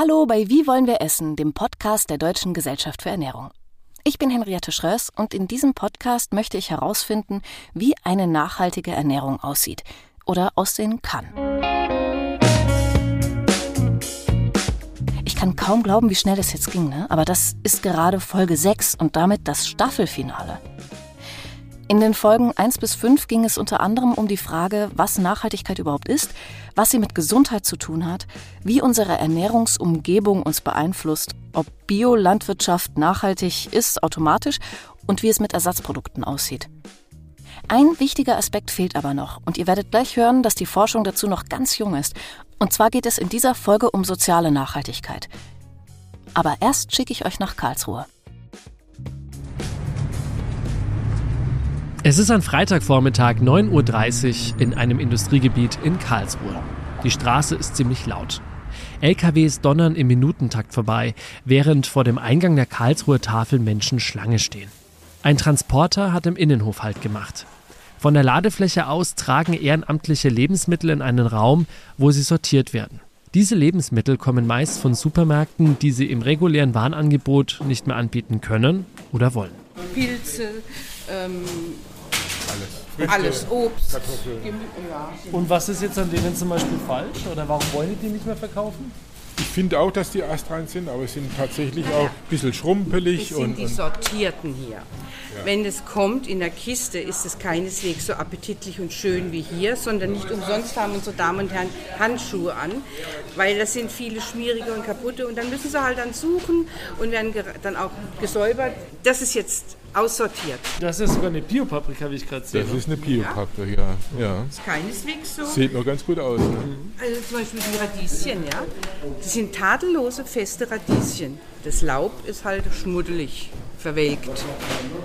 Hallo bei Wie wollen wir essen, dem Podcast der Deutschen Gesellschaft für Ernährung. Ich bin Henriette Schröss und in diesem Podcast möchte ich herausfinden, wie eine nachhaltige Ernährung aussieht oder aussehen kann. Ich kann kaum glauben, wie schnell das jetzt ging, ne? aber das ist gerade Folge 6 und damit das Staffelfinale. In den Folgen 1 bis 5 ging es unter anderem um die Frage, was Nachhaltigkeit überhaupt ist, was sie mit Gesundheit zu tun hat, wie unsere Ernährungsumgebung uns beeinflusst, ob Biolandwirtschaft nachhaltig ist automatisch und wie es mit Ersatzprodukten aussieht. Ein wichtiger Aspekt fehlt aber noch und ihr werdet gleich hören, dass die Forschung dazu noch ganz jung ist. Und zwar geht es in dieser Folge um soziale Nachhaltigkeit. Aber erst schicke ich euch nach Karlsruhe. Es ist ein Freitagvormittag, 9.30 Uhr in einem Industriegebiet in Karlsruhe. Die Straße ist ziemlich laut. LKWs donnern im Minutentakt vorbei, während vor dem Eingang der Karlsruher Tafel Menschen Schlange stehen. Ein Transporter hat im Innenhof Halt gemacht. Von der Ladefläche aus tragen ehrenamtliche Lebensmittel in einen Raum, wo sie sortiert werden. Diese Lebensmittel kommen meist von Supermärkten, die sie im regulären Warenangebot nicht mehr anbieten können oder wollen. Pilze, ähm, alles. Alles, Obst. Kartoffeln. Ja. Und was ist jetzt an denen zum Beispiel falsch? Oder warum wollen die die nicht mehr verkaufen? Ich finde auch, dass die astrein sind, aber es sind tatsächlich auch ein bisschen schrumpelig. Das sind und, die sortierten hier. Ja. Wenn es kommt in der Kiste, ist es keineswegs so appetitlich und schön wie hier, sondern nicht umsonst haben unsere Damen und Herren Handschuhe an, weil das sind viele schmierige und kaputte und dann müssen sie halt dann suchen und werden dann auch gesäubert. Das ist jetzt aussortiert. Das ist sogar eine Biopaprika, wie ich gerade sehe. Das ist eine Biopaprika, ja. ja. Ist keineswegs so. Sieht noch ganz gut aus. Ne? Also zum Beispiel die Radieschen, ja. Das sind tadellose, feste Radieschen. Das Laub ist halt schmuddelig, verwelkt.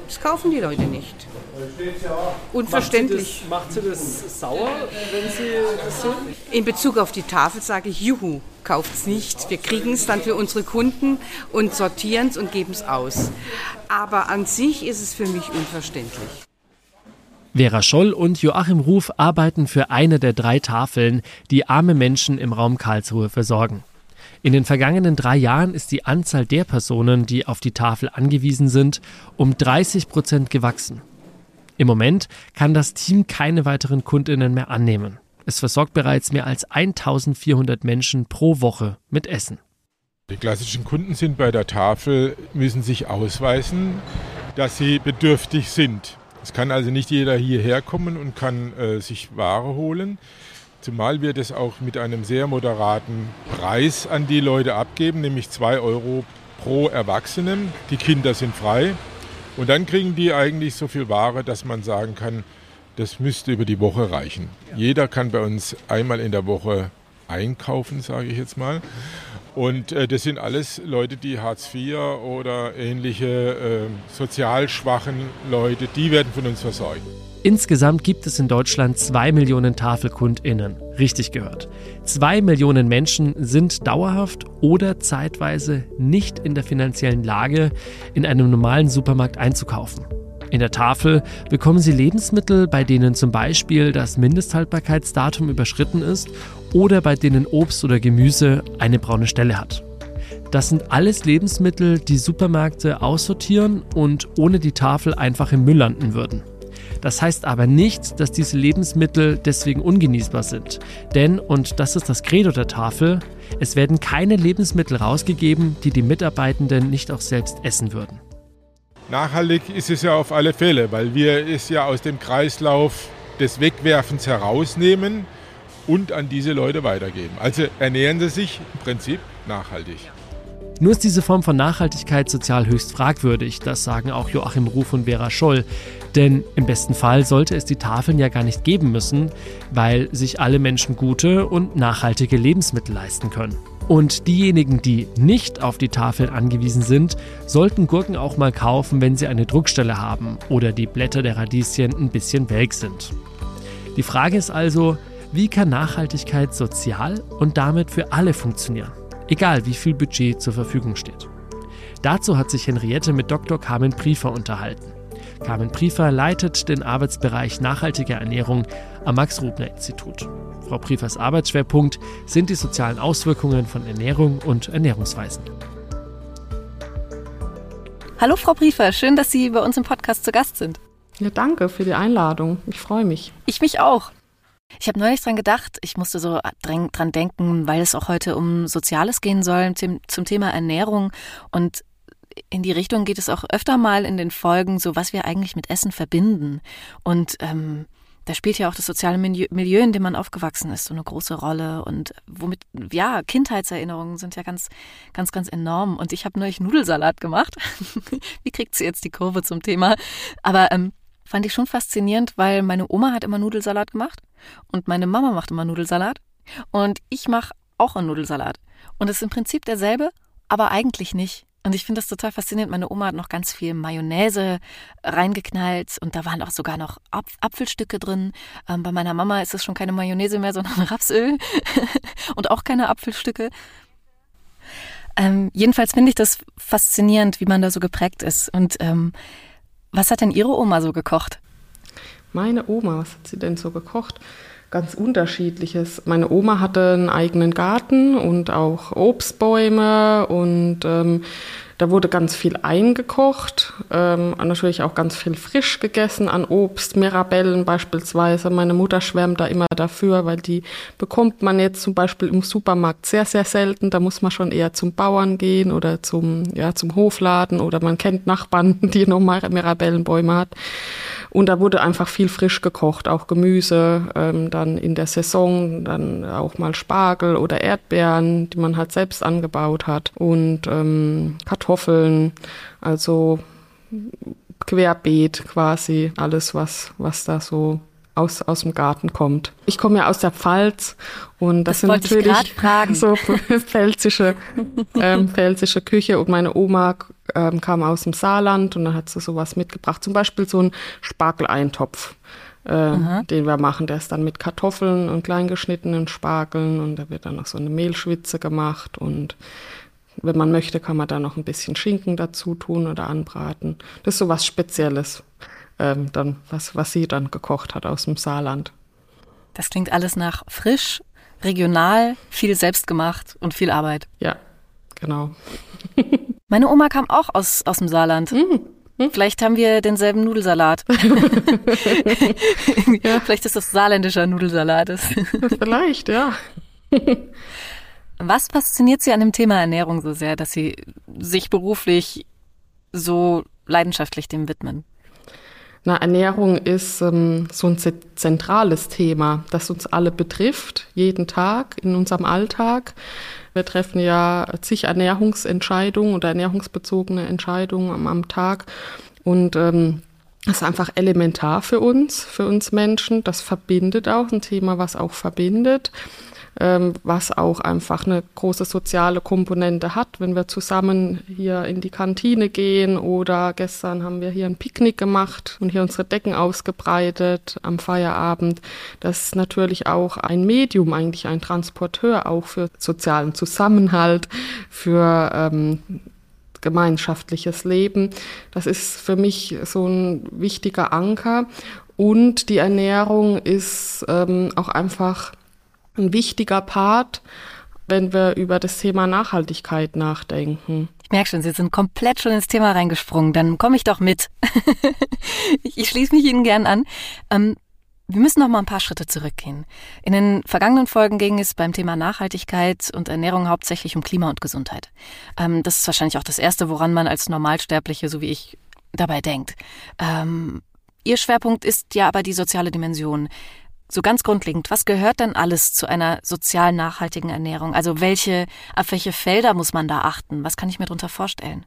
Das kaufen die Leute nicht. Unverständlich. Macht sie, das, macht sie das sauer, wenn sie das sind? In Bezug auf die Tafel sage ich Juhu kauft es nicht. Wir kriegen es dann für unsere Kunden und sortieren es und geben es aus. Aber an sich ist es für mich unverständlich. Vera Scholl und Joachim Ruf arbeiten für eine der drei Tafeln, die arme Menschen im Raum Karlsruhe versorgen. In den vergangenen drei Jahren ist die Anzahl der Personen, die auf die Tafel angewiesen sind, um 30 Prozent gewachsen. Im Moment kann das Team keine weiteren Kundinnen mehr annehmen. Es versorgt bereits mehr als 1400 Menschen pro Woche mit Essen. Die klassischen Kunden sind bei der Tafel, müssen sich ausweisen, dass sie bedürftig sind. Es kann also nicht jeder hierher kommen und kann äh, sich Ware holen. Zumal wir das auch mit einem sehr moderaten Preis an die Leute abgeben, nämlich 2 Euro pro Erwachsenen. Die Kinder sind frei. Und dann kriegen die eigentlich so viel Ware, dass man sagen kann, das müsste über die Woche reichen. Jeder kann bei uns einmal in der Woche einkaufen, sage ich jetzt mal. Und äh, das sind alles Leute, die Hartz IV oder ähnliche äh, sozial schwachen Leute, die werden von uns versorgt. Insgesamt gibt es in Deutschland zwei Millionen TafelkundInnen. Richtig gehört. Zwei Millionen Menschen sind dauerhaft oder zeitweise nicht in der finanziellen Lage, in einem normalen Supermarkt einzukaufen. In der Tafel bekommen Sie Lebensmittel, bei denen zum Beispiel das Mindesthaltbarkeitsdatum überschritten ist oder bei denen Obst oder Gemüse eine braune Stelle hat. Das sind alles Lebensmittel, die Supermärkte aussortieren und ohne die Tafel einfach im Müll landen würden. Das heißt aber nicht, dass diese Lebensmittel deswegen ungenießbar sind. Denn, und das ist das Credo der Tafel, es werden keine Lebensmittel rausgegeben, die die Mitarbeitenden nicht auch selbst essen würden. Nachhaltig ist es ja auf alle Fälle, weil wir es ja aus dem Kreislauf des Wegwerfens herausnehmen und an diese Leute weitergeben. Also ernähren sie sich im Prinzip nachhaltig. Nur ist diese Form von Nachhaltigkeit sozial höchst fragwürdig, das sagen auch Joachim Ruf und Vera Scholl. Denn im besten Fall sollte es die Tafeln ja gar nicht geben müssen, weil sich alle Menschen gute und nachhaltige Lebensmittel leisten können. Und diejenigen, die nicht auf die Tafel angewiesen sind, sollten Gurken auch mal kaufen, wenn sie eine Druckstelle haben oder die Blätter der Radieschen ein bisschen welk sind. Die Frage ist also, wie kann Nachhaltigkeit sozial und damit für alle funktionieren, egal wie viel Budget zur Verfügung steht. Dazu hat sich Henriette mit Dr. Carmen Priefer unterhalten. Carmen Priefer leitet den Arbeitsbereich nachhaltige Ernährung am Max-Rubner-Institut. Frau Priefers Arbeitsschwerpunkt sind die sozialen Auswirkungen von Ernährung und Ernährungsweisen. Hallo Frau Briefer, schön, dass Sie bei uns im Podcast zu Gast sind. Ja, danke für die Einladung. Ich freue mich. Ich mich auch. Ich habe neulich dran gedacht, ich musste so dran denken, weil es auch heute um Soziales gehen soll, zum Thema Ernährung. Und in die Richtung geht es auch öfter mal in den Folgen, so was wir eigentlich mit Essen verbinden. Und ähm, da spielt ja auch das soziale Milieu, in dem man aufgewachsen ist, so eine große Rolle. Und womit, ja, Kindheitserinnerungen sind ja ganz, ganz, ganz enorm. Und ich habe neulich Nudelsalat gemacht. Wie kriegt sie jetzt die Kurve zum Thema? Aber ähm, fand ich schon faszinierend, weil meine Oma hat immer Nudelsalat gemacht und meine Mama macht immer Nudelsalat und ich mache auch einen Nudelsalat. Und es ist im Prinzip derselbe, aber eigentlich nicht. Und ich finde das total faszinierend. Meine Oma hat noch ganz viel Mayonnaise reingeknallt und da waren auch sogar noch Apf Apfelstücke drin. Ähm, bei meiner Mama ist es schon keine Mayonnaise mehr, sondern Rapsöl und auch keine Apfelstücke. Ähm, jedenfalls finde ich das faszinierend, wie man da so geprägt ist. Und ähm, was hat denn Ihre Oma so gekocht? Meine Oma, was hat sie denn so gekocht? Ganz unterschiedliches. Meine Oma hatte einen eigenen Garten und auch Obstbäume und ähm, da wurde ganz viel eingekocht, ähm, natürlich auch ganz viel frisch gegessen an Obst, Mirabellen beispielsweise. Meine Mutter schwärmt da immer dafür, weil die bekommt man jetzt zum Beispiel im Supermarkt sehr, sehr selten. Da muss man schon eher zum Bauern gehen oder zum, ja, zum Hofladen oder man kennt Nachbarn, die noch Mirabellenbäume hat. Und da wurde einfach viel frisch gekocht, auch Gemüse, ähm, dann in der Saison, dann auch mal Spargel oder Erdbeeren, die man halt selbst angebaut hat und ähm, Kartoffeln, also querbeet quasi, alles was, was da so aus, aus dem Garten kommt. Ich komme ja aus der Pfalz und das, das sind natürlich so pfälzische, ähm, pfälzische Küche und meine Oma ähm, kam aus dem Saarland und dann hat sie sowas mitgebracht, zum Beispiel so ein Spargeleintopf. Äh, den wir machen, der ist dann mit Kartoffeln und kleingeschnittenen Spargeln und da wird dann noch so eine Mehlschwitze gemacht und wenn man möchte, kann man da noch ein bisschen Schinken dazu tun oder anbraten. Das ist so was Spezielles ähm, dann, was, was sie dann gekocht hat aus dem Saarland. Das klingt alles nach frisch, regional, viel selbstgemacht und viel Arbeit. Ja, genau. Meine Oma kam auch aus, aus dem Saarland. Mhm. Hm? Vielleicht haben wir denselben Nudelsalat. ja. Vielleicht ist das saarländischer Nudelsalat. Vielleicht, ja. Was fasziniert Sie an dem Thema Ernährung so sehr, dass Sie sich beruflich so leidenschaftlich dem widmen? Na, Ernährung ist ähm, so ein zentrales Thema, das uns alle betrifft, jeden Tag in unserem Alltag. Wir treffen ja zig Ernährungsentscheidungen oder ernährungsbezogene Entscheidungen am, am Tag. Und ähm, das ist einfach elementar für uns, für uns Menschen. Das verbindet auch, ein Thema, was auch verbindet ähm, was auch einfach eine große soziale Komponente hat, wenn wir zusammen hier in die Kantine gehen oder gestern haben wir hier ein Picknick gemacht und hier unsere Decken ausgebreitet am Feierabend. Das ist natürlich auch ein Medium, eigentlich ein Transporteur auch für sozialen Zusammenhalt, für ähm, gemeinschaftliches Leben. Das ist für mich so ein wichtiger Anker. Und die Ernährung ist ähm, auch einfach ein wichtiger Part, wenn wir über das Thema Nachhaltigkeit nachdenken. Ich merke schon, Sie sind komplett schon ins Thema reingesprungen. Dann komme ich doch mit. ich schließe mich Ihnen gern an. Ähm, wir müssen noch mal ein paar Schritte zurückgehen. In den vergangenen Folgen ging es beim Thema Nachhaltigkeit und Ernährung hauptsächlich um Klima und Gesundheit. Ähm, das ist wahrscheinlich auch das Erste, woran man als Normalsterbliche, so wie ich, dabei denkt. Ähm, Ihr Schwerpunkt ist ja aber die soziale Dimension. So ganz grundlegend, was gehört denn alles zu einer sozial nachhaltigen Ernährung? Also welche, auf welche Felder muss man da achten? Was kann ich mir darunter vorstellen?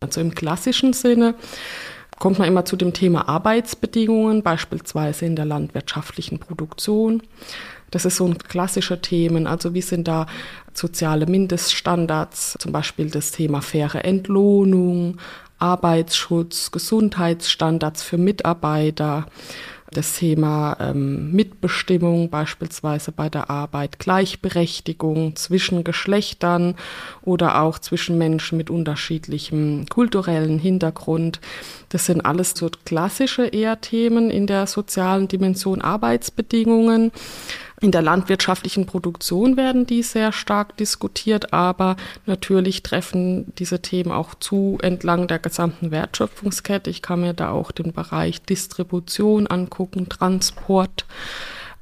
Also im klassischen Sinne kommt man immer zu dem Thema Arbeitsbedingungen, beispielsweise in der landwirtschaftlichen Produktion. Das ist so ein klassischer Themen. Also wie sind da soziale Mindeststandards, zum Beispiel das Thema faire Entlohnung, Arbeitsschutz, Gesundheitsstandards für Mitarbeiter, das Thema ähm, Mitbestimmung beispielsweise bei der Arbeit, Gleichberechtigung zwischen Geschlechtern oder auch zwischen Menschen mit unterschiedlichem kulturellen Hintergrund. Das sind alles so klassische eher Themen in der sozialen Dimension Arbeitsbedingungen. In der landwirtschaftlichen Produktion werden die sehr stark diskutiert, aber natürlich treffen diese Themen auch zu entlang der gesamten Wertschöpfungskette. Ich kann mir da auch den Bereich Distribution angucken, Transport,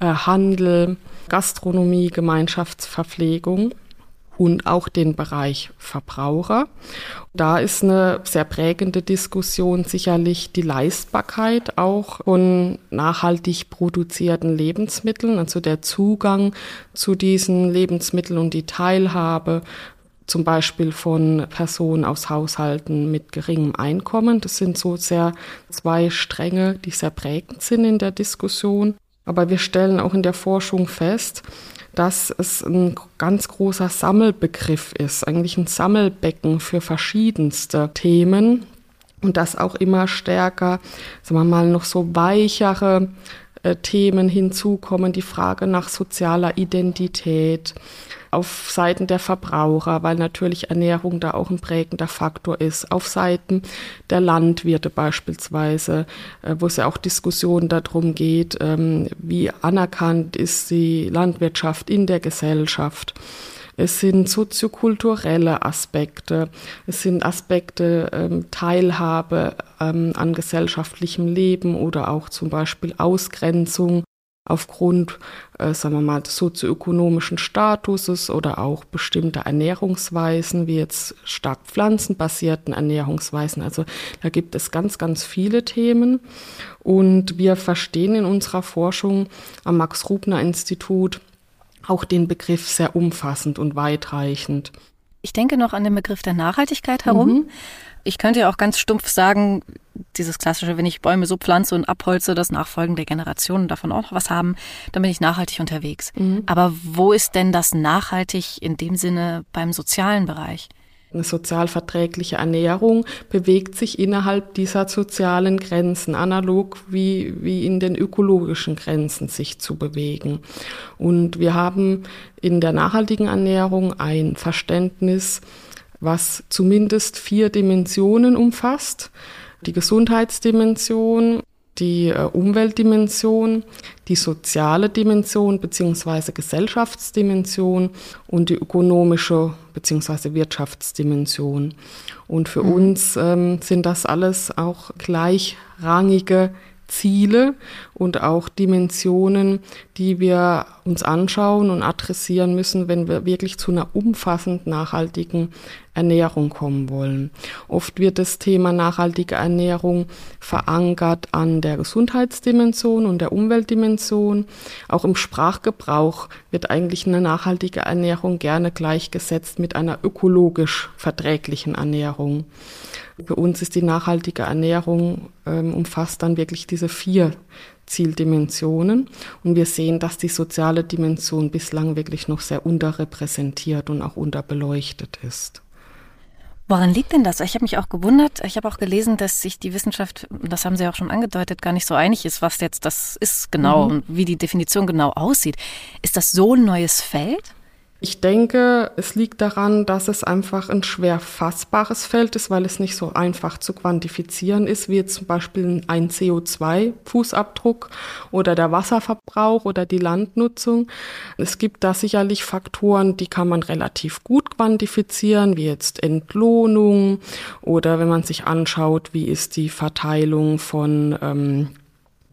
äh, Handel, Gastronomie, Gemeinschaftsverpflegung und auch den Bereich Verbraucher. Da ist eine sehr prägende Diskussion sicherlich die Leistbarkeit auch von nachhaltig produzierten Lebensmitteln, also der Zugang zu diesen Lebensmitteln und die Teilhabe zum Beispiel von Personen aus Haushalten mit geringem Einkommen. Das sind so sehr zwei Stränge, die sehr prägend sind in der Diskussion. Aber wir stellen auch in der Forschung fest, dass es ein ganz großer Sammelbegriff ist, eigentlich ein Sammelbecken für verschiedenste Themen und dass auch immer stärker, sagen wir mal, noch so weichere Themen hinzukommen, die Frage nach sozialer Identität, auf Seiten der Verbraucher, weil natürlich Ernährung da auch ein prägender Faktor ist, auf Seiten der Landwirte beispielsweise, äh, wo es ja auch Diskussionen darum geht, ähm, wie anerkannt ist die Landwirtschaft in der Gesellschaft. Es sind soziokulturelle Aspekte, es sind Aspekte ähm, Teilhabe ähm, an gesellschaftlichem Leben oder auch zum Beispiel Ausgrenzung aufgrund, äh, sagen wir mal, des sozioökonomischen Statuses oder auch bestimmter Ernährungsweisen, wie jetzt stark pflanzenbasierten Ernährungsweisen. Also da gibt es ganz, ganz viele Themen. Und wir verstehen in unserer Forschung am Max-Rubner-Institut auch den Begriff sehr umfassend und weitreichend. Ich denke noch an den Begriff der Nachhaltigkeit herum. Mhm. Ich könnte ja auch ganz stumpf sagen, dieses klassische, wenn ich Bäume so pflanze und abholze, dass nachfolgende Generationen davon auch noch was haben, dann bin ich nachhaltig unterwegs. Mhm. Aber wo ist denn das nachhaltig in dem Sinne beim sozialen Bereich? Eine sozial verträgliche Ernährung bewegt sich innerhalb dieser sozialen Grenzen, analog wie, wie in den ökologischen Grenzen sich zu bewegen. Und wir haben in der nachhaltigen Ernährung ein Verständnis, was zumindest vier Dimensionen umfasst die Gesundheitsdimension, die äh, Umweltdimension, die soziale Dimension bzw. Gesellschaftsdimension und die ökonomische bzw. Wirtschaftsdimension. Und für mhm. uns ähm, sind das alles auch gleichrangige Ziele und auch Dimensionen, die wir uns anschauen und adressieren müssen, wenn wir wirklich zu einer umfassend nachhaltigen Ernährung kommen wollen. Oft wird das Thema nachhaltige Ernährung verankert an der Gesundheitsdimension und der Umweltdimension. Auch im Sprachgebrauch wird eigentlich eine nachhaltige Ernährung gerne gleichgesetzt mit einer ökologisch verträglichen Ernährung. Für uns ist die nachhaltige Ernährung ähm, umfasst dann wirklich diese vier Zieldimensionen. Und wir sehen, dass die soziale Dimension bislang wirklich noch sehr unterrepräsentiert und auch unterbeleuchtet ist. Woran liegt denn das? Ich habe mich auch gewundert. Ich habe auch gelesen, dass sich die Wissenschaft, das haben Sie auch schon angedeutet, gar nicht so einig ist, was jetzt das ist genau mhm. und wie die Definition genau aussieht. Ist das so ein neues Feld? Ich denke, es liegt daran, dass es einfach ein schwer fassbares Feld ist, weil es nicht so einfach zu quantifizieren ist, wie zum Beispiel ein CO2-Fußabdruck oder der Wasserverbrauch oder die Landnutzung. Es gibt da sicherlich Faktoren, die kann man relativ gut quantifizieren, wie jetzt Entlohnung oder wenn man sich anschaut, wie ist die Verteilung von ähm,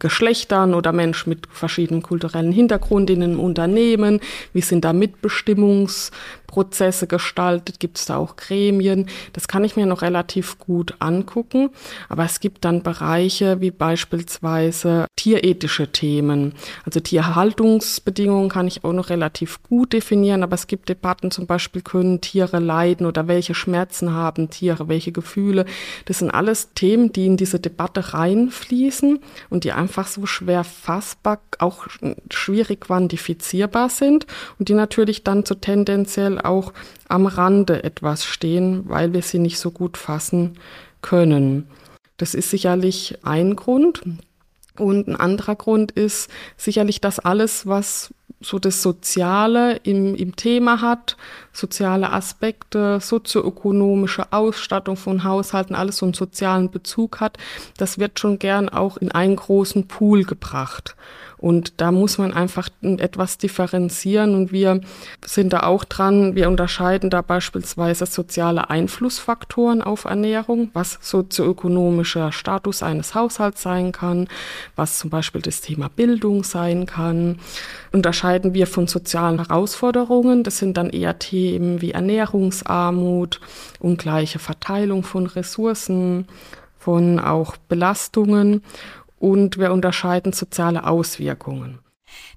Geschlechtern oder Menschen mit verschiedenen kulturellen Hintergrund in einem Unternehmen? Wie sind da Mitbestimmungs- Prozesse gestaltet? Gibt es da auch Gremien? Das kann ich mir noch relativ gut angucken. Aber es gibt dann Bereiche wie beispielsweise tierethische Themen. Also Tierhaltungsbedingungen kann ich auch noch relativ gut definieren. Aber es gibt Debatten zum Beispiel, können Tiere leiden oder welche Schmerzen haben Tiere, welche Gefühle. Das sind alles Themen, die in diese Debatte reinfließen und die einfach so schwer fassbar, auch schwierig quantifizierbar sind und die natürlich dann so tendenziell auch am Rande etwas stehen, weil wir sie nicht so gut fassen können. Das ist sicherlich ein Grund. Und ein anderer Grund ist sicherlich, dass alles, was so das Soziale im, im Thema hat, soziale Aspekte, sozioökonomische Ausstattung von Haushalten, alles so einen sozialen Bezug hat, das wird schon gern auch in einen großen Pool gebracht. Und da muss man einfach etwas differenzieren und wir sind da auch dran. Wir unterscheiden da beispielsweise soziale Einflussfaktoren auf Ernährung, was sozioökonomischer Status eines Haushalts sein kann, was zum Beispiel das Thema Bildung sein kann. Unterscheiden wir von sozialen Herausforderungen. Das sind dann eher Themen wie Ernährungsarmut, ungleiche Verteilung von Ressourcen, von auch Belastungen und wir unterscheiden soziale Auswirkungen.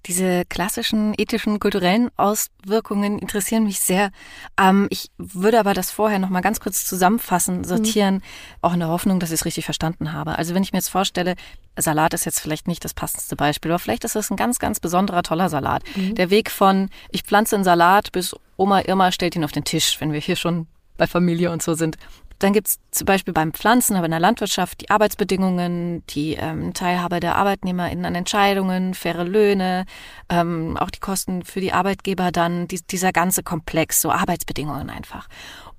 Diese klassischen ethischen, kulturellen Auswirkungen interessieren mich sehr. Ähm, ich würde aber das vorher noch mal ganz kurz zusammenfassen, sortieren, mhm. auch in der Hoffnung, dass ich es richtig verstanden habe. Also wenn ich mir jetzt vorstelle, Salat ist jetzt vielleicht nicht das passendste Beispiel, aber vielleicht ist es ein ganz, ganz besonderer, toller Salat. Mhm. Der Weg von ich pflanze einen Salat bis Oma Irma stellt ihn auf den Tisch, wenn wir hier schon bei Familie und so sind. Dann gibt es zum Beispiel beim Pflanzen, aber in der Landwirtschaft die Arbeitsbedingungen, die ähm, Teilhabe der ArbeitnehmerInnen an Entscheidungen, faire Löhne, ähm, auch die Kosten für die Arbeitgeber dann, die, dieser ganze Komplex, so Arbeitsbedingungen einfach.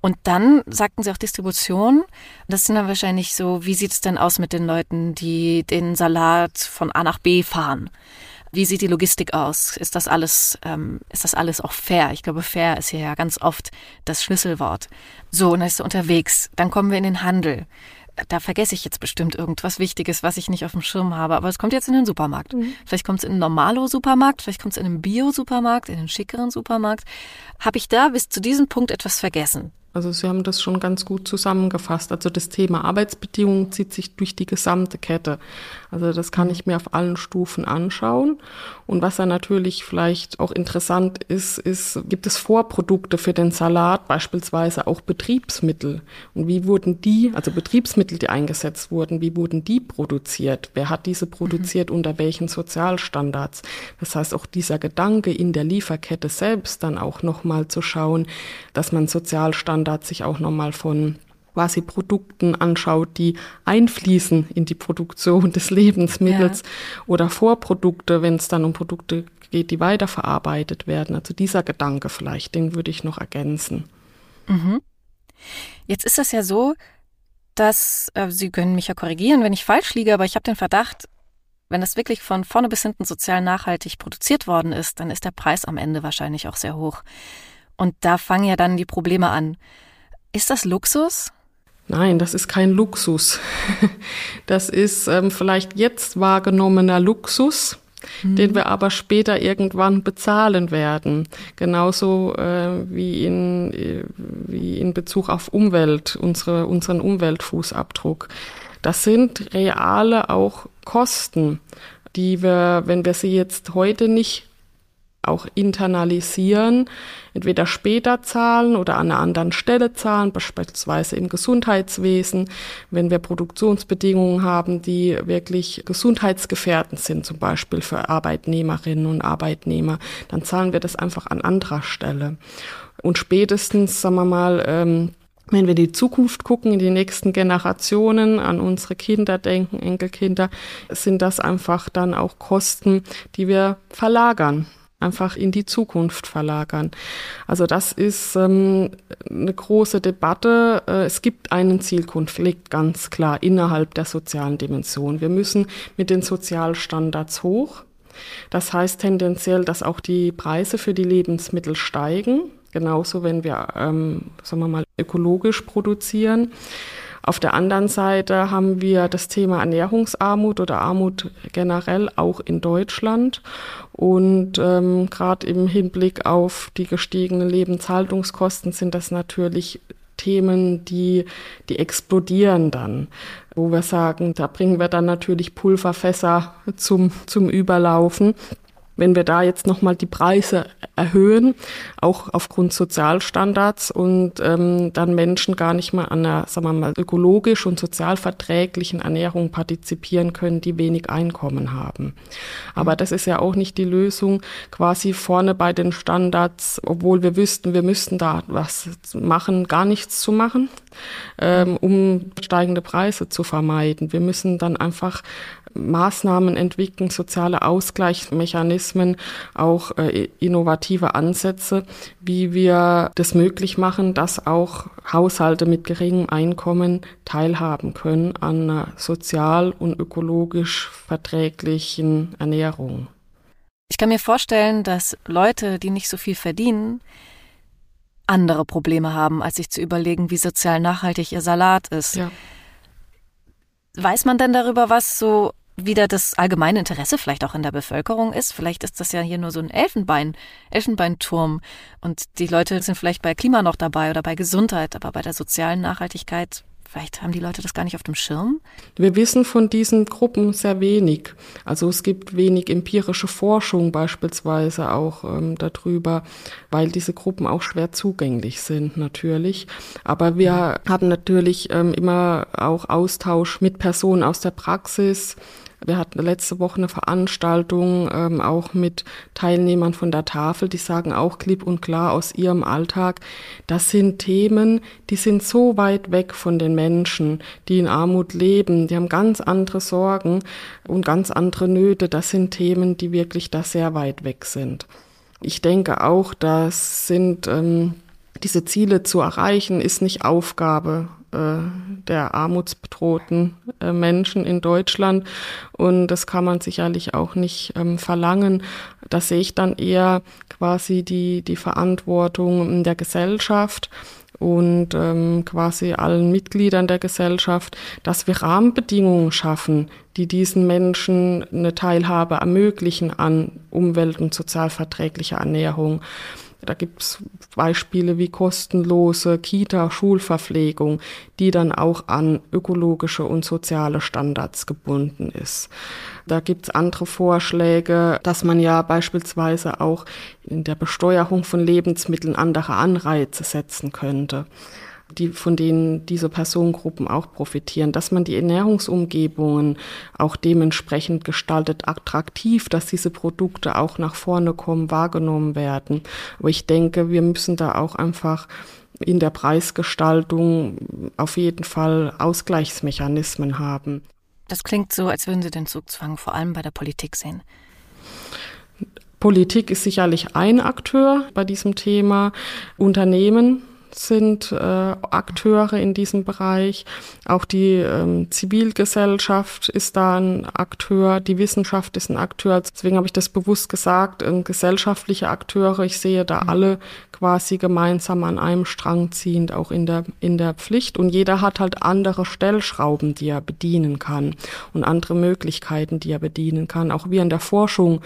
Und dann sagten sie auch Distribution. Das sind dann wahrscheinlich so, wie sieht es denn aus mit den Leuten, die den Salat von A nach B fahren? Wie sieht die Logistik aus? Ist das alles, ähm, ist das alles auch fair? Ich glaube, fair ist hier ja ganz oft das Schlüsselwort. So, und dann ist er unterwegs. Dann kommen wir in den Handel. Da vergesse ich jetzt bestimmt irgendwas Wichtiges, was ich nicht auf dem Schirm habe. Aber es kommt jetzt in den Supermarkt. Mhm. Vielleicht kommt es in einen Normalo-Supermarkt, vielleicht kommt es in einen Bio-Supermarkt, in einen schickeren Supermarkt. Habe ich da bis zu diesem Punkt etwas vergessen? Also Sie haben das schon ganz gut zusammengefasst. Also das Thema Arbeitsbedingungen zieht sich durch die gesamte Kette. Also das kann ich mir auf allen Stufen anschauen. Und was dann natürlich vielleicht auch interessant ist, ist, gibt es Vorprodukte für den Salat, beispielsweise auch Betriebsmittel. Und wie wurden die, also Betriebsmittel, die eingesetzt wurden, wie wurden die produziert? Wer hat diese produziert, mhm. unter welchen Sozialstandards? Das heißt, auch dieser Gedanke in der Lieferkette selbst dann auch nochmal zu schauen, dass man Sozialstandards Standard sich auch nochmal von quasi Produkten anschaut, die einfließen in die Produktion des Lebensmittels ja. oder Vorprodukte, wenn es dann um Produkte geht, die weiterverarbeitet werden. Also dieser Gedanke vielleicht, den würde ich noch ergänzen. Mhm. Jetzt ist es ja so, dass, äh, Sie können mich ja korrigieren, wenn ich falsch liege, aber ich habe den Verdacht, wenn das wirklich von vorne bis hinten sozial nachhaltig produziert worden ist, dann ist der Preis am Ende wahrscheinlich auch sehr hoch. Und da fangen ja dann die Probleme an. Ist das Luxus? Nein, das ist kein Luxus. Das ist ähm, vielleicht jetzt wahrgenommener Luxus, hm. den wir aber später irgendwann bezahlen werden. Genauso äh, wie, in, äh, wie in Bezug auf Umwelt, unsere, unseren Umweltfußabdruck. Das sind reale auch Kosten, die wir, wenn wir sie jetzt heute nicht auch internalisieren, entweder später zahlen oder an einer anderen Stelle zahlen, beispielsweise im Gesundheitswesen, wenn wir Produktionsbedingungen haben, die wirklich gesundheitsgefährdend sind, zum Beispiel für Arbeitnehmerinnen und Arbeitnehmer, dann zahlen wir das einfach an anderer Stelle. Und spätestens, sagen wir mal, ähm, wenn wir die Zukunft gucken, in die nächsten Generationen, an unsere Kinder denken, Enkelkinder, sind das einfach dann auch Kosten, die wir verlagern einfach in die Zukunft verlagern. Also das ist ähm, eine große Debatte. Äh, es gibt einen Zielkonflikt ganz klar innerhalb der sozialen Dimension. Wir müssen mit den Sozialstandards hoch. Das heißt tendenziell, dass auch die Preise für die Lebensmittel steigen. Genauso, wenn wir, ähm, sagen wir mal, ökologisch produzieren. Auf der anderen Seite haben wir das Thema Ernährungsarmut oder Armut generell auch in Deutschland. Und ähm, gerade im Hinblick auf die gestiegenen Lebenshaltungskosten sind das natürlich Themen, die, die explodieren dann, wo wir sagen, da bringen wir dann natürlich Pulverfässer zum, zum Überlaufen. Wenn wir da jetzt nochmal die Preise erhöhen, auch aufgrund Sozialstandards und ähm, dann Menschen gar nicht mehr an einer, sagen wir mal, ökologisch und sozial verträglichen Ernährung partizipieren können, die wenig Einkommen haben. Aber das ist ja auch nicht die Lösung, quasi vorne bei den Standards, obwohl wir wüssten, wir müssten da was machen, gar nichts zu machen, ähm, um steigende Preise zu vermeiden. Wir müssen dann einfach Maßnahmen entwickeln, soziale Ausgleichsmechanismen, auch äh, innovative Ansätze, wie wir das möglich machen, dass auch Haushalte mit geringem Einkommen teilhaben können an einer sozial und ökologisch verträglichen Ernährung. Ich kann mir vorstellen, dass Leute, die nicht so viel verdienen, andere Probleme haben, als sich zu überlegen, wie sozial nachhaltig ihr Salat ist. Ja. Weiß man denn darüber was, so wieder das allgemeine Interesse vielleicht auch in der Bevölkerung ist? Vielleicht ist das ja hier nur so ein Elfenbein, Elfenbeinturm und die Leute sind vielleicht bei Klima noch dabei oder bei Gesundheit, aber bei der sozialen Nachhaltigkeit Vielleicht haben die Leute das gar nicht auf dem Schirm? Wir wissen von diesen Gruppen sehr wenig. Also es gibt wenig empirische Forschung beispielsweise auch ähm, darüber, weil diese Gruppen auch schwer zugänglich sind natürlich. Aber wir haben natürlich ähm, immer auch Austausch mit Personen aus der Praxis, wir hatten letzte Woche eine Veranstaltung ähm, auch mit Teilnehmern von der Tafel, die sagen auch klipp und klar aus ihrem Alltag, das sind Themen, die sind so weit weg von den Menschen, die in Armut leben, die haben ganz andere Sorgen und ganz andere Nöte. Das sind Themen, die wirklich da sehr weit weg sind. Ich denke auch, das sind ähm, diese Ziele zu erreichen, ist nicht Aufgabe äh, der armutsbedrohten äh, Menschen in Deutschland. Und das kann man sicherlich auch nicht ähm, verlangen. Da sehe ich dann eher quasi die, die Verantwortung der Gesellschaft und ähm, quasi allen Mitgliedern der Gesellschaft, dass wir Rahmenbedingungen schaffen, die diesen Menschen eine Teilhabe ermöglichen an umwelt- und sozialverträglicher Ernährung. Da gibt es Beispiele wie kostenlose Kita-Schulverpflegung, die dann auch an ökologische und soziale Standards gebunden ist. Da gibt es andere Vorschläge, dass man ja beispielsweise auch in der Besteuerung von Lebensmitteln andere Anreize setzen könnte die, von denen diese Personengruppen auch profitieren, dass man die Ernährungsumgebungen auch dementsprechend gestaltet, attraktiv, dass diese Produkte auch nach vorne kommen, wahrgenommen werden. Aber ich denke, wir müssen da auch einfach in der Preisgestaltung auf jeden Fall Ausgleichsmechanismen haben. Das klingt so, als würden Sie den Zugzwang vor allem bei der Politik sehen. Politik ist sicherlich ein Akteur bei diesem Thema. Unternehmen sind äh, Akteure in diesem Bereich. Auch die ähm, Zivilgesellschaft ist da ein Akteur, die Wissenschaft ist ein Akteur. Deswegen habe ich das bewusst gesagt, äh, gesellschaftliche Akteure. Ich sehe da mhm. alle quasi gemeinsam an einem Strang ziehend, auch in der, in der Pflicht. Und jeder hat halt andere Stellschrauben, die er bedienen kann und andere Möglichkeiten, die er bedienen kann. Auch wir in der Forschung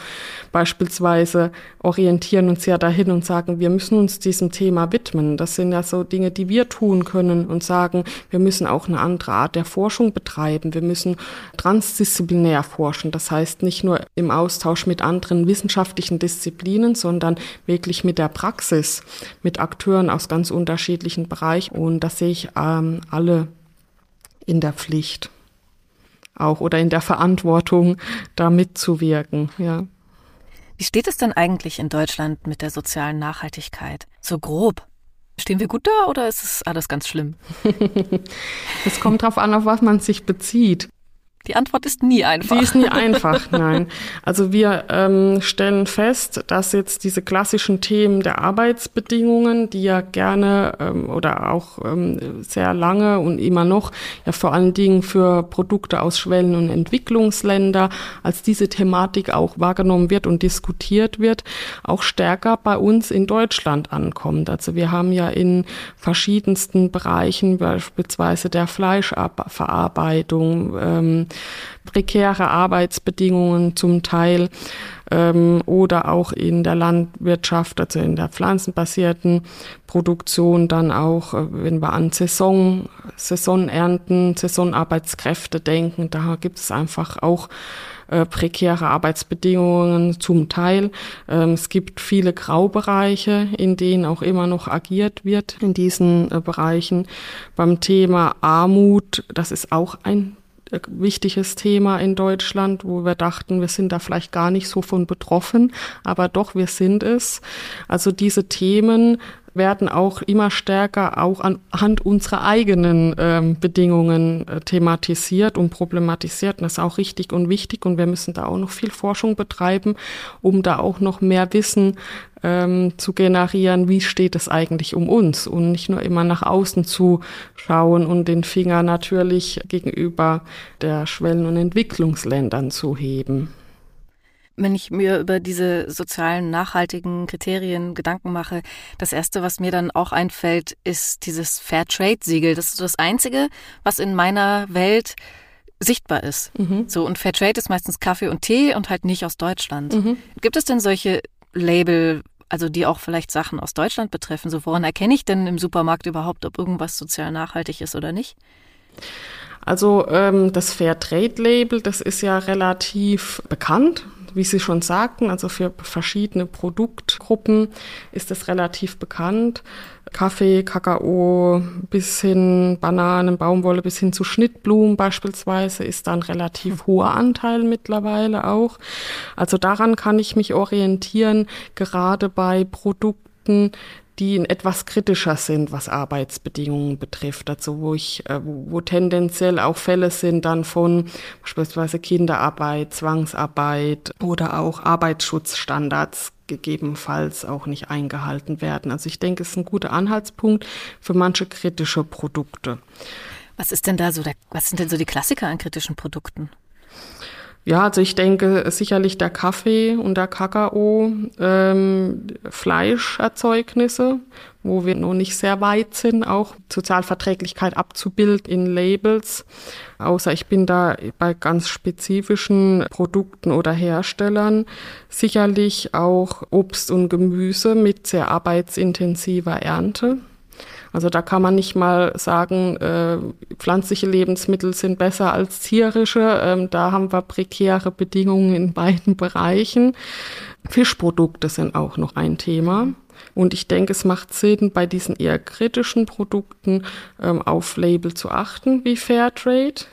beispielsweise orientieren uns ja dahin und sagen, wir müssen uns diesem Thema widmen. Das sind ja so Dinge, die wir tun können und sagen, wir müssen auch eine andere Art der Forschung betreiben. Wir müssen transdisziplinär forschen. Das heißt nicht nur im Austausch mit anderen wissenschaftlichen Disziplinen, sondern wirklich mit der Praxis, mit Akteuren aus ganz unterschiedlichen Bereichen. Und das sehe ich ähm, alle in der Pflicht auch oder in der Verantwortung, da mitzuwirken, ja. Wie steht es denn eigentlich in Deutschland mit der sozialen Nachhaltigkeit? So grob. Stehen wir gut da oder ist es alles ganz schlimm? Es kommt darauf an, auf was man sich bezieht. Die Antwort ist nie einfach. Die ist nie einfach, nein. Also wir ähm, stellen fest, dass jetzt diese klassischen Themen der Arbeitsbedingungen, die ja gerne ähm, oder auch ähm, sehr lange und immer noch ja vor allen Dingen für Produkte aus Schwellen- und Entwicklungsländer, als diese Thematik auch wahrgenommen wird und diskutiert wird, auch stärker bei uns in Deutschland ankommt. Also wir haben ja in verschiedensten Bereichen, beispielsweise der Fleischverarbeitung, ähm, prekäre Arbeitsbedingungen zum Teil ähm, oder auch in der Landwirtschaft, also in der pflanzenbasierten Produktion, dann auch, äh, wenn wir an Saison, Saisonernten, Saisonarbeitskräfte denken, da gibt es einfach auch äh, prekäre Arbeitsbedingungen zum Teil. Ähm, es gibt viele Graubereiche, in denen auch immer noch agiert wird in diesen äh, Bereichen. Beim Thema Armut, das ist auch ein wichtiges Thema in Deutschland, wo wir dachten, wir sind da vielleicht gar nicht so von betroffen, aber doch, wir sind es. Also diese Themen werden auch immer stärker auch anhand unserer eigenen ähm, Bedingungen äh, thematisiert und problematisiert. Und das ist auch richtig und wichtig. Und wir müssen da auch noch viel Forschung betreiben, um da auch noch mehr Wissen ähm, zu generieren, wie steht es eigentlich um uns und nicht nur immer nach außen zu schauen und den Finger natürlich gegenüber der Schwellen- und Entwicklungsländern zu heben. Wenn ich mir über diese sozialen, nachhaltigen Kriterien Gedanken mache, das erste, was mir dann auch einfällt, ist dieses Fairtrade-Siegel. Das ist das einzige, was in meiner Welt sichtbar ist. Mhm. So, und Fairtrade ist meistens Kaffee und Tee und halt nicht aus Deutschland. Mhm. Gibt es denn solche Label, also die auch vielleicht Sachen aus Deutschland betreffen? So, woran erkenne ich denn im Supermarkt überhaupt, ob irgendwas sozial nachhaltig ist oder nicht? Also ähm, das Fairtrade-Label, das ist ja relativ bekannt wie Sie schon sagten, also für verschiedene Produktgruppen ist es relativ bekannt. Kaffee, Kakao bis hin Bananen, Baumwolle bis hin zu Schnittblumen beispielsweise ist da ein relativ hoher Anteil mittlerweile auch. Also daran kann ich mich orientieren, gerade bei Produkten, die etwas kritischer sind, was Arbeitsbedingungen betrifft. Also wo ich, äh, wo tendenziell auch Fälle sind dann von beispielsweise Kinderarbeit, Zwangsarbeit oder auch Arbeitsschutzstandards gegebenenfalls auch nicht eingehalten werden. Also ich denke, es ist ein guter Anhaltspunkt für manche kritische Produkte. Was ist denn da so der, was sind denn so die Klassiker an kritischen Produkten? Ja, also ich denke sicherlich der Kaffee und der Kakao, ähm, Fleischerzeugnisse, wo wir noch nicht sehr weit sind, auch Sozialverträglichkeit abzubilden in Labels. Außer ich bin da bei ganz spezifischen Produkten oder Herstellern sicherlich auch Obst und Gemüse mit sehr arbeitsintensiver Ernte. Also da kann man nicht mal sagen, äh, pflanzliche Lebensmittel sind besser als tierische. Ähm, da haben wir prekäre Bedingungen in beiden Bereichen. Fischprodukte sind auch noch ein Thema. Und ich denke, es macht Sinn, bei diesen eher kritischen Produkten ähm, auf Label zu achten, wie Fairtrade.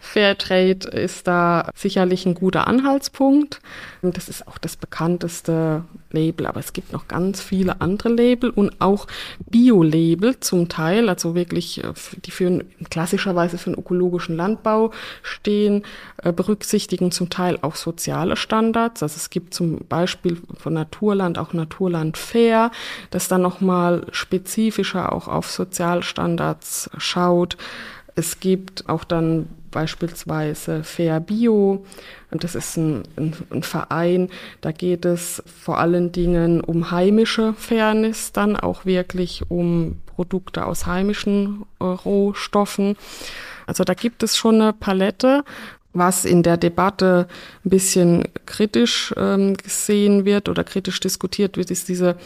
Fairtrade ist da sicherlich ein guter Anhaltspunkt. Das ist auch das bekannteste Label, aber es gibt noch ganz viele andere Label und auch Bio-Label zum Teil, also wirklich, äh, die für klassischerweise für den ökologischen Landbau stehen, äh, berücksichtigen zum Teil auch soziale Standards. Also es gibt zum Beispiel von Naturland auch Naturland Fair, das dann nochmal spezifischer auch auf Sozialstandards schaut. Es gibt auch dann beispielsweise Fair Bio. Das ist ein, ein, ein, Verein, da geht es vor allen Dingen um heimische Fairness, dann auch wirklich um Produkte aus heimischen äh, Rohstoffen. Also da gibt es schon eine Palette. Was in der Debatte ein bisschen kritisch ähm, gesehen wird oder kritisch diskutiert wird, ist diese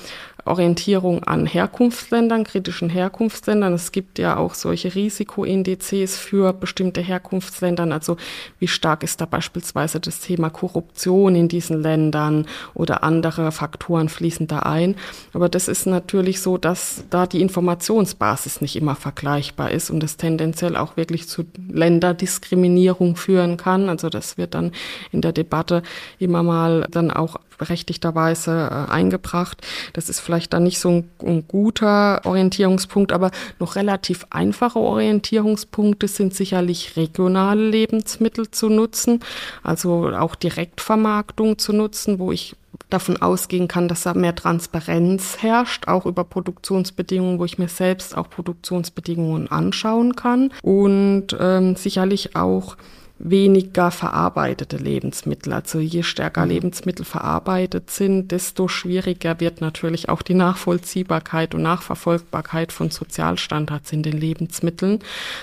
Orientierung an Herkunftsländern, kritischen Herkunftsländern. Es gibt ja auch solche Risikoindizes für bestimmte Herkunftsländern. Also wie stark ist da beispielsweise das Thema Korruption in diesen Ländern oder andere Faktoren fließen da ein. Aber das ist natürlich so, dass da die Informationsbasis nicht immer vergleichbar ist und es tendenziell auch wirklich zu Länderdiskriminierung führen kann. Also das wird dann in der Debatte immer mal dann auch berechtigterweise äh, eingebracht. Das ist vielleicht dann nicht so ein, ein guter Orientierungspunkt, aber noch relativ einfache Orientierungspunkte sind sicherlich regionale Lebensmittel zu nutzen, also auch Direktvermarktung zu nutzen, wo ich davon ausgehen kann, dass da mehr Transparenz herrscht, auch über Produktionsbedingungen, wo ich mir selbst auch Produktionsbedingungen anschauen kann. Und ähm, sicherlich auch weniger verarbeitete Lebensmittel. Also je stärker mhm. Lebensmittel verarbeitet sind, desto schwieriger wird natürlich auch die Nachvollziehbarkeit und Nachverfolgbarkeit von Sozialstandards in den Lebensmitteln.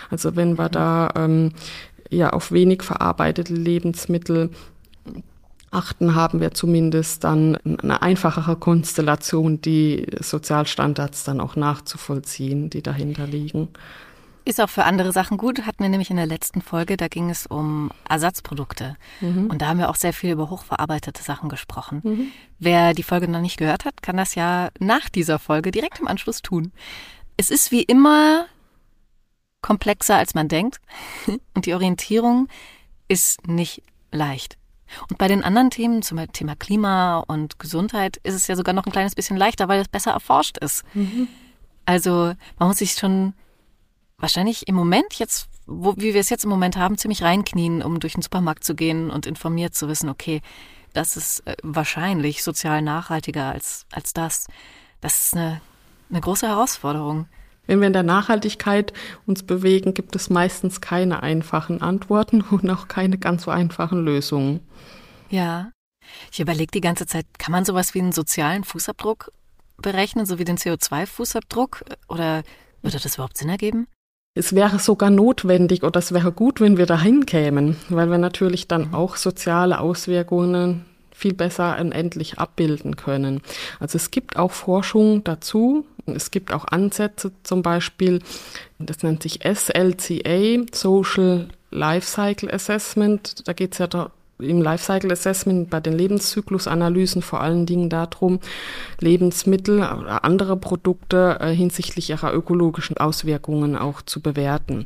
Also wenn wir mhm. da ähm, ja auf wenig verarbeitete Lebensmittel achten, haben wir zumindest dann eine einfachere Konstellation, die Sozialstandards dann auch nachzuvollziehen, die dahinter liegen. Ist auch für andere Sachen gut, hatten wir nämlich in der letzten Folge, da ging es um Ersatzprodukte. Mhm. Und da haben wir auch sehr viel über hochverarbeitete Sachen gesprochen. Mhm. Wer die Folge noch nicht gehört hat, kann das ja nach dieser Folge direkt im Anschluss tun. Es ist wie immer komplexer, als man denkt. Und die Orientierung ist nicht leicht. Und bei den anderen Themen, zum Thema Klima und Gesundheit, ist es ja sogar noch ein kleines bisschen leichter, weil es besser erforscht ist. Mhm. Also man muss sich schon wahrscheinlich im Moment jetzt, wo, wie wir es jetzt im Moment haben, ziemlich reinknien, um durch den Supermarkt zu gehen und informiert zu wissen, okay, das ist äh, wahrscheinlich sozial nachhaltiger als, als das. Das ist eine, eine große Herausforderung. Wenn wir in der Nachhaltigkeit uns bewegen, gibt es meistens keine einfachen Antworten und auch keine ganz so einfachen Lösungen. Ja. Ich überlege die ganze Zeit, kann man sowas wie einen sozialen Fußabdruck berechnen, so wie den CO2-Fußabdruck? Oder würde das überhaupt Sinn ergeben? Es wäre sogar notwendig oder es wäre gut, wenn wir dahin kämen, weil wir natürlich dann auch soziale Auswirkungen viel besser endlich abbilden können. Also es gibt auch Forschung dazu. Es gibt auch Ansätze, zum Beispiel, das nennt sich SLCA, Social Lifecycle Assessment. Da geht es ja im Lifecycle Assessment bei den Lebenszyklusanalysen vor allen Dingen darum, Lebensmittel oder andere Produkte äh, hinsichtlich ihrer ökologischen Auswirkungen auch zu bewerten.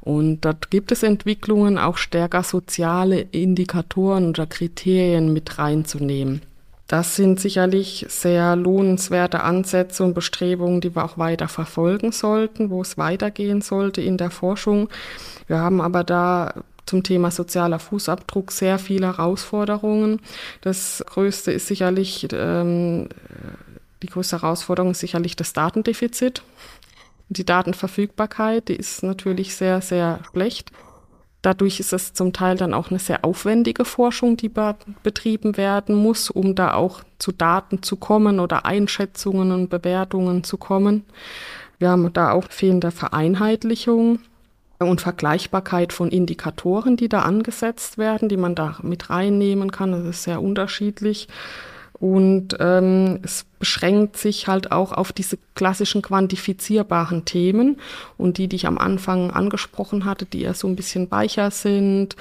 Und dort gibt es Entwicklungen, auch stärker soziale Indikatoren oder Kriterien mit reinzunehmen. Das sind sicherlich sehr lohnenswerte Ansätze und Bestrebungen, die wir auch weiter verfolgen sollten, wo es weitergehen sollte in der Forschung. Wir haben aber da zum Thema sozialer Fußabdruck sehr viele Herausforderungen. Das größte ist sicherlich, ähm, die größte Herausforderung ist sicherlich das Datendefizit. Die Datenverfügbarkeit, die ist natürlich sehr, sehr schlecht. Dadurch ist es zum Teil dann auch eine sehr aufwendige Forschung, die betrieben werden muss, um da auch zu Daten zu kommen oder Einschätzungen und Bewertungen zu kommen. Wir haben da auch fehlende Vereinheitlichung und Vergleichbarkeit von Indikatoren, die da angesetzt werden, die man da mit reinnehmen kann. Das ist sehr unterschiedlich. Und ähm, es beschränkt sich halt auch auf diese klassischen quantifizierbaren Themen und die, die ich am Anfang angesprochen hatte, die ja so ein bisschen weicher sind,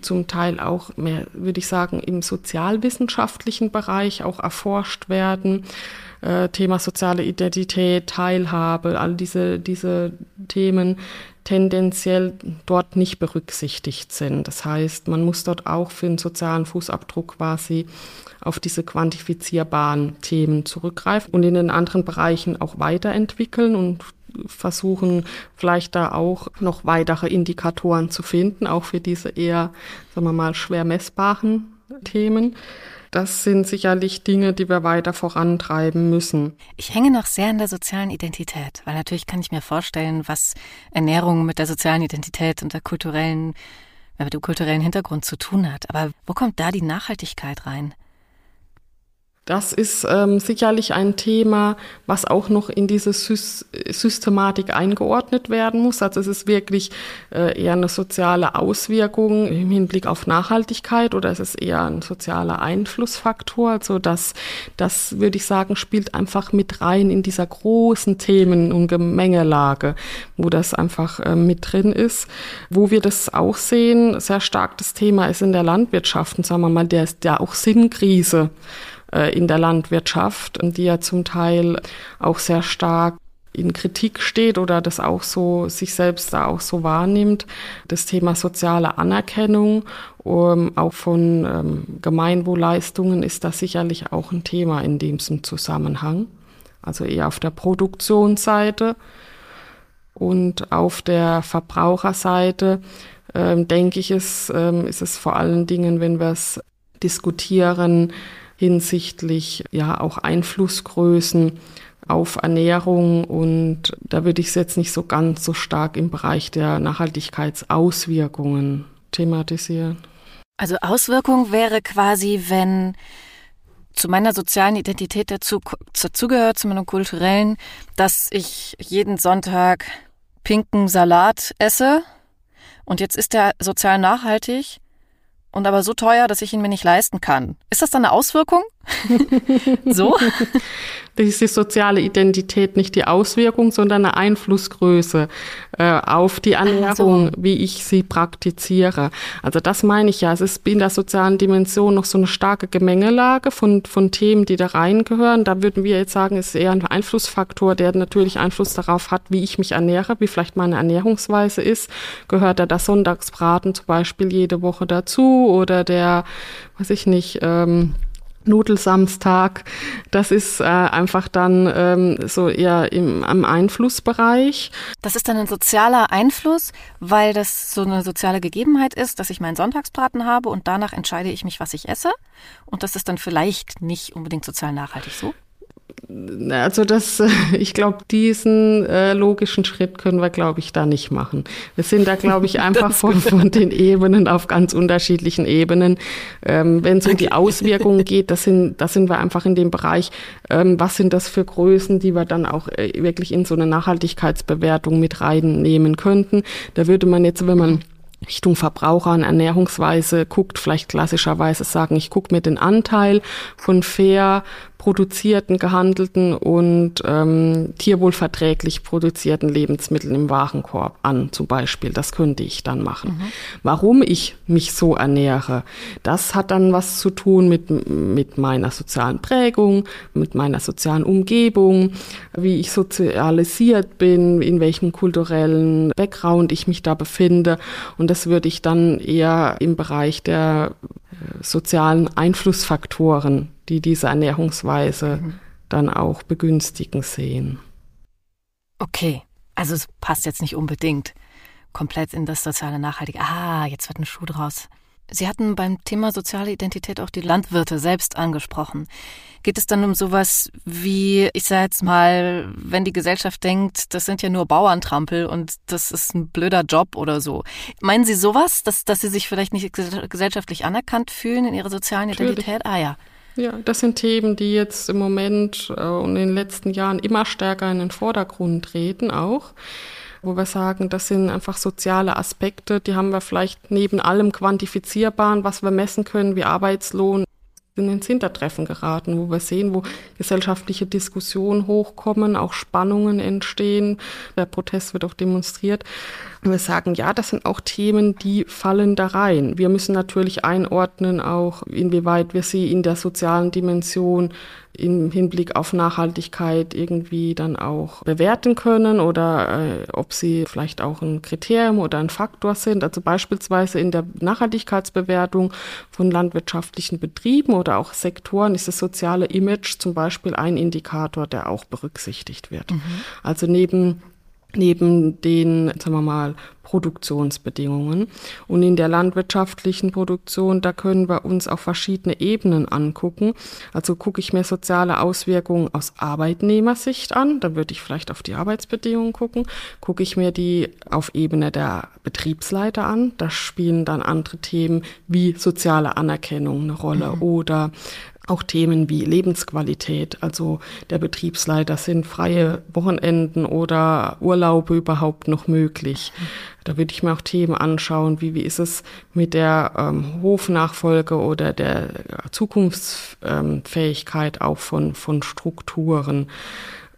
zum Teil auch mehr, würde ich sagen, im sozialwissenschaftlichen Bereich auch erforscht werden. Äh, Thema soziale Identität, Teilhabe, all diese, diese Themen, tendenziell dort nicht berücksichtigt sind. Das heißt, man muss dort auch für den sozialen Fußabdruck quasi auf diese quantifizierbaren Themen zurückgreifen und in den anderen Bereichen auch weiterentwickeln und versuchen vielleicht da auch noch weitere Indikatoren zu finden, auch für diese eher, sagen wir mal, schwer messbaren Themen. Das sind sicherlich Dinge, die wir weiter vorantreiben müssen. Ich hänge noch sehr an der sozialen Identität, weil natürlich kann ich mir vorstellen, was Ernährung mit der sozialen Identität und der kulturellen, mit dem kulturellen Hintergrund zu tun hat. Aber wo kommt da die Nachhaltigkeit rein? Das ist ähm, sicherlich ein Thema, was auch noch in diese Sy Systematik eingeordnet werden muss. Also es ist wirklich äh, eher eine soziale Auswirkung im Hinblick auf Nachhaltigkeit oder es ist eher ein sozialer Einflussfaktor. Also das, das würde ich sagen, spielt einfach mit rein in dieser großen Themen- und Gemengelage, wo das einfach äh, mit drin ist. Wo wir das auch sehen, sehr stark das Thema ist in der Landwirtschaft und sagen wir mal, der ist ja auch Sinnkrise. Äh, in der Landwirtschaft, die ja zum Teil auch sehr stark in Kritik steht oder das auch so sich selbst da auch so wahrnimmt. Das Thema soziale Anerkennung um, auch von ähm, Gemeinwohlleistungen ist da sicherlich auch ein Thema in diesem Zusammenhang. Also eher auf der Produktionsseite und auf der Verbraucherseite ähm, denke ich, ist, ähm, ist es vor allen Dingen, wenn wir es diskutieren, hinsichtlich ja auch Einflussgrößen auf Ernährung. Und da würde ich es jetzt nicht so ganz so stark im Bereich der Nachhaltigkeitsauswirkungen thematisieren. Also Auswirkung wäre quasi, wenn zu meiner sozialen Identität dazu, dazugehört, zu meinem kulturellen, dass ich jeden Sonntag pinken Salat esse. Und jetzt ist der sozial nachhaltig und aber so teuer, dass ich ihn mir nicht leisten kann. Ist das dann eine Auswirkung? so? Das ist die soziale Identität nicht die Auswirkung, sondern eine Einflussgröße äh, auf die Ernährung, so. wie ich sie praktiziere. Also das meine ich ja. Es ist in der sozialen Dimension noch so eine starke Gemengelage von, von Themen, die da reingehören. Da würden wir jetzt sagen, es ist eher ein Einflussfaktor, der natürlich Einfluss darauf hat, wie ich mich ernähre, wie vielleicht meine Ernährungsweise ist. Gehört da das Sonntagsbraten zum Beispiel jede Woche dazu oder der, weiß ich nicht, ähm, Nudelsamstag. Das ist äh, einfach dann ähm, so eher im, am Einflussbereich. Das ist dann ein sozialer Einfluss, weil das so eine soziale Gegebenheit ist, dass ich meinen Sonntagsbraten habe und danach entscheide ich mich, was ich esse. Und das ist dann vielleicht nicht unbedingt sozial nachhaltig so. Also das, ich glaube, diesen äh, logischen Schritt können wir, glaube ich, da nicht machen. Wir sind da, glaube ich, einfach von, von, den Ebenen auf ganz unterschiedlichen Ebenen. Ähm, Wenn es um die Auswirkungen geht, das sind, das sind wir einfach in dem Bereich, ähm, was sind das für Größen, die wir dann auch äh, wirklich in so eine Nachhaltigkeitsbewertung mit reinnehmen könnten. Da würde man jetzt, wenn man Richtung Verbraucher und Ernährungsweise guckt, vielleicht klassischerweise sagen, ich gucke mir den Anteil von fair produzierten, gehandelten und ähm, tierwohlverträglich produzierten Lebensmitteln im Warenkorb an, zum Beispiel. Das könnte ich dann machen. Mhm. Warum ich mich so ernähre, das hat dann was zu tun mit, mit meiner sozialen Prägung, mit meiner sozialen Umgebung, wie ich sozialisiert bin, in welchem kulturellen Background ich mich da befinde. Und das würde ich dann eher im Bereich der äh, sozialen Einflussfaktoren die diese Ernährungsweise mhm. dann auch begünstigen sehen. Okay, also es passt jetzt nicht unbedingt komplett in das soziale Nachhaltige. Ah, jetzt wird ein Schuh draus. Sie hatten beim Thema soziale Identität auch die Landwirte selbst angesprochen. Geht es dann um sowas wie, ich sage jetzt mal, wenn die Gesellschaft denkt, das sind ja nur Bauerntrampel und das ist ein blöder Job oder so. Meinen Sie sowas, dass, dass Sie sich vielleicht nicht gesellschaftlich anerkannt fühlen in Ihrer sozialen Identität? Natürlich. Ah ja. Ja, das sind Themen, die jetzt im Moment äh, und in den letzten Jahren immer stärker in den Vordergrund treten auch wo wir sagen, das sind einfach soziale Aspekte, die haben wir vielleicht neben allem Quantifizierbaren, was wir messen können, wie Arbeitslohn, in ins Hintertreffen geraten, wo wir sehen, wo gesellschaftliche Diskussionen hochkommen, auch Spannungen entstehen. Der Protest wird auch demonstriert. Und wir sagen, ja, das sind auch Themen, die fallen da rein. Wir müssen natürlich einordnen, auch inwieweit wir sie in der sozialen Dimension im Hinblick auf Nachhaltigkeit irgendwie dann auch bewerten können oder äh, ob sie vielleicht auch ein Kriterium oder ein Faktor sind. Also beispielsweise in der Nachhaltigkeitsbewertung von landwirtschaftlichen Betrieben oder auch Sektoren ist das soziale Image zum Beispiel ein Indikator, der auch berücksichtigt wird. Mhm. Also neben neben den, sagen wir mal, Produktionsbedingungen. Und in der landwirtschaftlichen Produktion, da können wir uns auf verschiedene Ebenen angucken. Also gucke ich mir soziale Auswirkungen aus Arbeitnehmersicht an, dann würde ich vielleicht auf die Arbeitsbedingungen gucken. Gucke ich mir die auf Ebene der Betriebsleiter an, da spielen dann andere Themen wie soziale Anerkennung eine Rolle mhm. oder auch Themen wie Lebensqualität, also der Betriebsleiter, sind freie Wochenenden oder Urlaube überhaupt noch möglich? Da würde ich mir auch Themen anschauen, wie, wie ist es mit der ähm, Hofnachfolge oder der Zukunftsfähigkeit auch von, von Strukturen.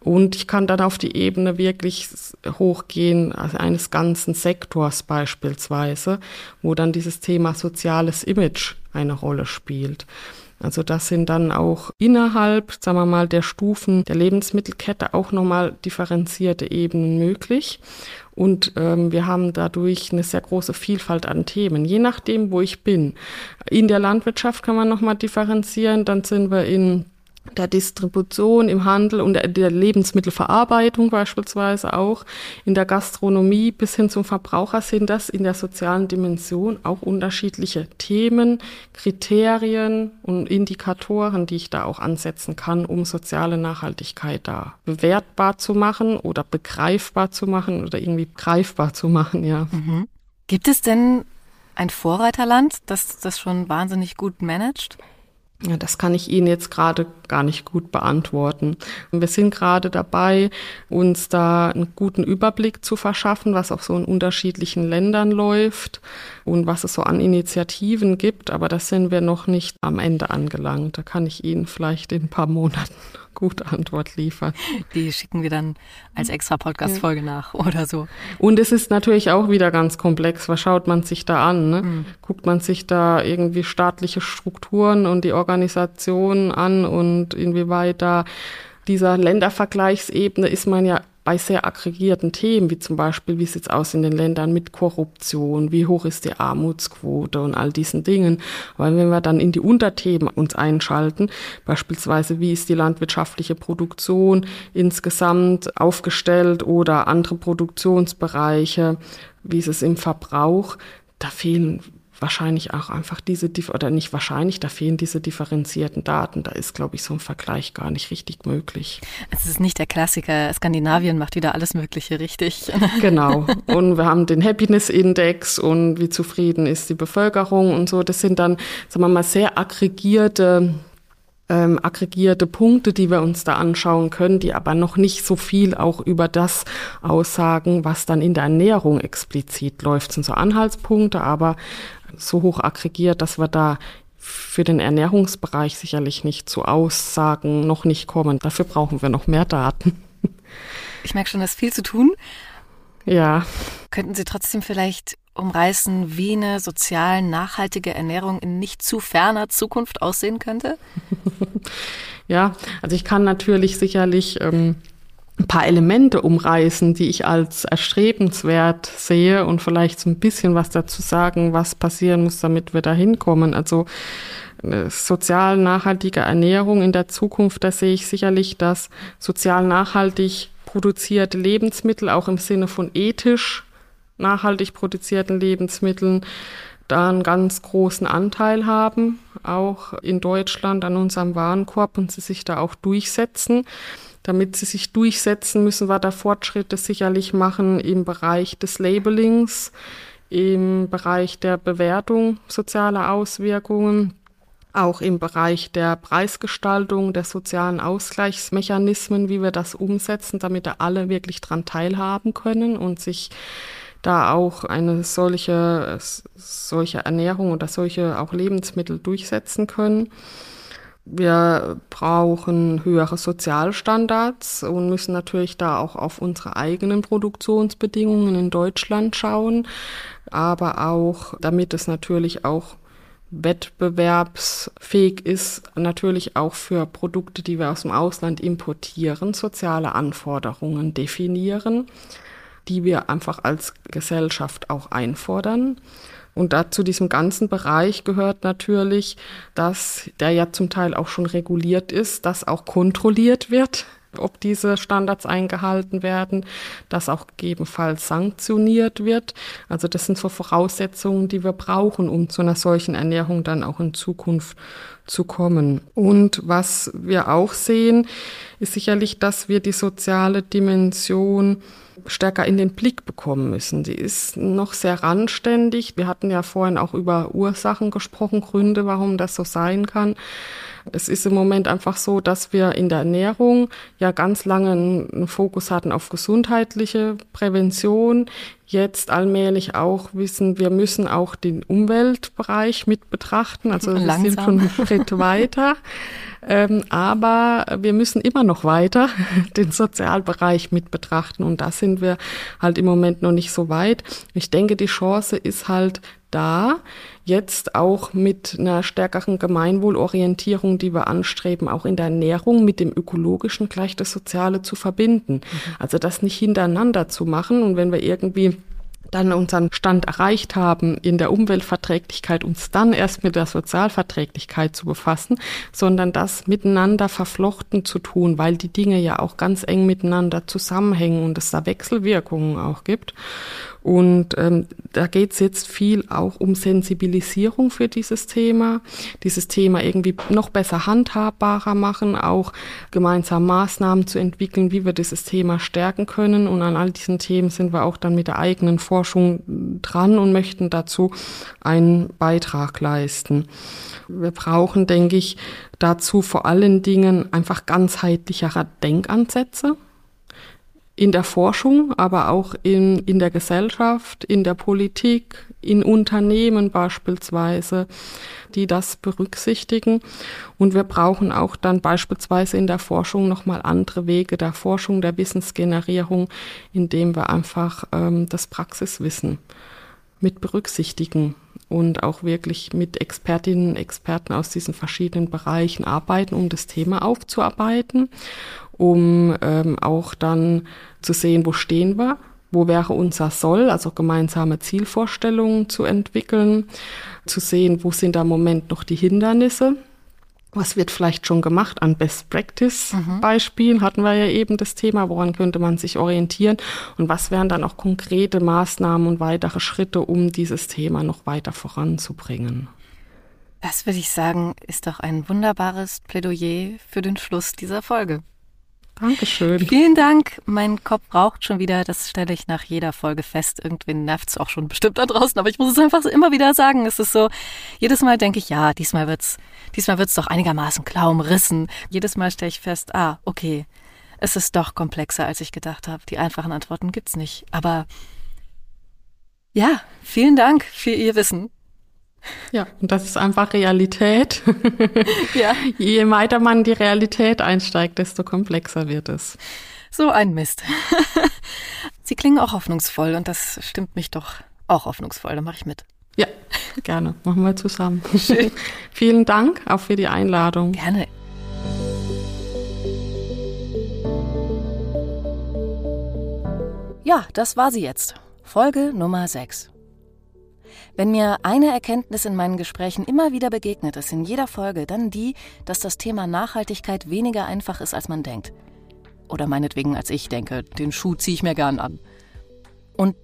Und ich kann dann auf die Ebene wirklich hochgehen, also eines ganzen Sektors beispielsweise, wo dann dieses Thema soziales Image eine Rolle spielt. Also das sind dann auch innerhalb, sagen wir mal, der Stufen der Lebensmittelkette auch nochmal differenzierte Ebenen möglich. Und ähm, wir haben dadurch eine sehr große Vielfalt an Themen, je nachdem, wo ich bin. In der Landwirtschaft kann man nochmal differenzieren, dann sind wir in der Distribution, im Handel und der Lebensmittelverarbeitung beispielsweise auch, in der Gastronomie bis hin zum Verbraucher sind das in der sozialen Dimension auch unterschiedliche Themen, Kriterien und Indikatoren, die ich da auch ansetzen kann, um soziale Nachhaltigkeit da bewertbar zu machen oder begreifbar zu machen oder irgendwie greifbar zu machen, ja. Mhm. Gibt es denn ein Vorreiterland, das das schon wahnsinnig gut managt? Ja, das kann ich Ihnen jetzt gerade gar nicht gut beantworten. Wir sind gerade dabei, uns da einen guten Überblick zu verschaffen, was auch so in unterschiedlichen Ländern läuft und was es so an Initiativen gibt. Aber da sind wir noch nicht am Ende angelangt. Da kann ich Ihnen vielleicht in ein paar Monaten gute Antwort liefern. Die schicken wir dann als extra Podcast-Folge ja. nach oder so. Und es ist natürlich auch wieder ganz komplex. Was schaut man sich da an? Ne? Mhm. Guckt man sich da irgendwie staatliche Strukturen und die Organisation an und inwieweit da dieser Ländervergleichsebene ist man ja bei sehr aggregierten Themen, wie zum Beispiel, wie sieht es aus in den Ländern mit Korruption, wie hoch ist die Armutsquote und all diesen Dingen. Aber wenn wir dann in die Unterthemen uns einschalten, beispielsweise, wie ist die landwirtschaftliche Produktion insgesamt aufgestellt oder andere Produktionsbereiche, wie ist es im Verbrauch, da fehlen wahrscheinlich auch einfach diese, oder nicht wahrscheinlich, da fehlen diese differenzierten Daten. Da ist, glaube ich, so ein Vergleich gar nicht richtig möglich. Es ist nicht der Klassiker, Skandinavien macht wieder alles Mögliche richtig. Genau. Und wir haben den Happiness Index und wie zufrieden ist die Bevölkerung und so. Das sind dann, sagen wir mal, sehr aggregierte ähm, aggregierte Punkte, die wir uns da anschauen können, die aber noch nicht so viel auch über das aussagen, was dann in der Ernährung explizit läuft. Das sind so Anhaltspunkte, aber so hoch aggregiert, dass wir da für den Ernährungsbereich sicherlich nicht zu Aussagen noch nicht kommen. Dafür brauchen wir noch mehr Daten. Ich merke schon, es ist viel zu tun. Ja. Könnten Sie trotzdem vielleicht umreißen, wie eine sozial nachhaltige Ernährung in nicht zu ferner Zukunft aussehen könnte? ja, also ich kann natürlich sicherlich ähm, ein paar Elemente umreißen, die ich als erstrebenswert sehe und vielleicht so ein bisschen was dazu sagen, was passieren muss, damit wir da hinkommen. Also sozial nachhaltige Ernährung in der Zukunft, da sehe ich sicherlich, dass sozial nachhaltig produzierte Lebensmittel auch im Sinne von ethisch nachhaltig produzierten Lebensmitteln da einen ganz großen Anteil haben, auch in Deutschland an unserem Warenkorb und sie sich da auch durchsetzen. Damit sie sich durchsetzen, müssen wir da Fortschritte sicherlich machen im Bereich des Labelings, im Bereich der Bewertung sozialer Auswirkungen, auch im Bereich der Preisgestaltung, der sozialen Ausgleichsmechanismen, wie wir das umsetzen, damit da alle wirklich dran teilhaben können und sich da auch eine solche, solche Ernährung oder solche auch Lebensmittel durchsetzen können. Wir brauchen höhere Sozialstandards und müssen natürlich da auch auf unsere eigenen Produktionsbedingungen in Deutschland schauen, aber auch, damit es natürlich auch wettbewerbsfähig ist, natürlich auch für Produkte, die wir aus dem Ausland importieren, soziale Anforderungen definieren, die wir einfach als Gesellschaft auch einfordern. Und da zu diesem ganzen Bereich gehört natürlich, dass der ja zum Teil auch schon reguliert ist, dass auch kontrolliert wird, ob diese Standards eingehalten werden, dass auch gegebenenfalls sanktioniert wird. Also das sind so Voraussetzungen, die wir brauchen, um zu einer solchen Ernährung dann auch in Zukunft zu kommen. Und was wir auch sehen, ist sicherlich, dass wir die soziale Dimension stärker in den Blick bekommen müssen. Die ist noch sehr randständig. Wir hatten ja vorhin auch über Ursachen gesprochen, Gründe, warum das so sein kann. Es ist im Moment einfach so, dass wir in der Ernährung ja ganz lange einen Fokus hatten auf gesundheitliche Prävention. Jetzt allmählich auch wissen, wir müssen auch den Umweltbereich mit betrachten. Also wir sind schon einen Schritt weiter. Ähm, aber wir müssen immer noch weiter den Sozialbereich mit betrachten und da sind wir halt im Moment noch nicht so weit. Ich denke, die Chance ist halt da, jetzt auch mit einer stärkeren Gemeinwohlorientierung, die wir anstreben, auch in der Ernährung mit dem ökologischen gleich das Soziale zu verbinden. Mhm. Also das nicht hintereinander zu machen und wenn wir irgendwie dann unseren Stand erreicht haben in der Umweltverträglichkeit, uns dann erst mit der Sozialverträglichkeit zu befassen, sondern das miteinander verflochten zu tun, weil die Dinge ja auch ganz eng miteinander zusammenhängen und es da Wechselwirkungen auch gibt. Und ähm, da geht es jetzt viel auch um Sensibilisierung für dieses Thema, dieses Thema irgendwie noch besser handhabbarer machen, auch gemeinsam Maßnahmen zu entwickeln, wie wir dieses Thema stärken können. Und an all diesen Themen sind wir auch dann mit der eigenen Forschung dran und möchten dazu einen Beitrag leisten. Wir brauchen, denke ich, dazu vor allen Dingen einfach ganzheitlichere Denkansätze in der Forschung, aber auch in, in der Gesellschaft, in der Politik, in Unternehmen beispielsweise, die das berücksichtigen. Und wir brauchen auch dann beispielsweise in der Forschung nochmal andere Wege der Forschung, der Wissensgenerierung, indem wir einfach ähm, das Praxiswissen mit berücksichtigen und auch wirklich mit Expertinnen und Experten aus diesen verschiedenen Bereichen arbeiten, um das Thema aufzuarbeiten, um ähm, auch dann zu sehen, wo stehen wir, wo wäre unser Soll, also gemeinsame Zielvorstellungen zu entwickeln, zu sehen, wo sind da im Moment noch die Hindernisse, was wird vielleicht schon gemacht an Best Practice mhm. Beispielen, hatten wir ja eben das Thema, woran könnte man sich orientieren und was wären dann auch konkrete Maßnahmen und weitere Schritte, um dieses Thema noch weiter voranzubringen. Das würde ich sagen, ist doch ein wunderbares Plädoyer für den Schluss dieser Folge. Dankeschön. Vielen Dank. Mein Kopf raucht schon wieder. Das stelle ich nach jeder Folge fest. Irgendwie nervt es auch schon bestimmt da draußen, aber ich muss es einfach immer wieder sagen. Es ist so, jedes Mal denke ich, ja, diesmal wird's, diesmal wird's doch einigermaßen klar umrissen. Jedes Mal stelle ich fest, ah, okay, es ist doch komplexer, als ich gedacht habe. Die einfachen Antworten gibt's nicht. Aber ja, vielen Dank für Ihr Wissen. Ja, und das ist einfach Realität. ja. Je weiter man in die Realität einsteigt, desto komplexer wird es. So ein Mist. Sie klingen auch hoffnungsvoll und das stimmt mich doch auch hoffnungsvoll. Da mache ich mit. Ja, gerne. Machen wir zusammen. Schön. Vielen Dank auch für die Einladung. Gerne. Ja, das war sie jetzt. Folge Nummer 6. Wenn mir eine Erkenntnis in meinen Gesprächen immer wieder begegnet ist, in jeder Folge, dann die, dass das Thema Nachhaltigkeit weniger einfach ist, als man denkt. Oder meinetwegen, als ich denke, den Schuh ziehe ich mir gern an. Und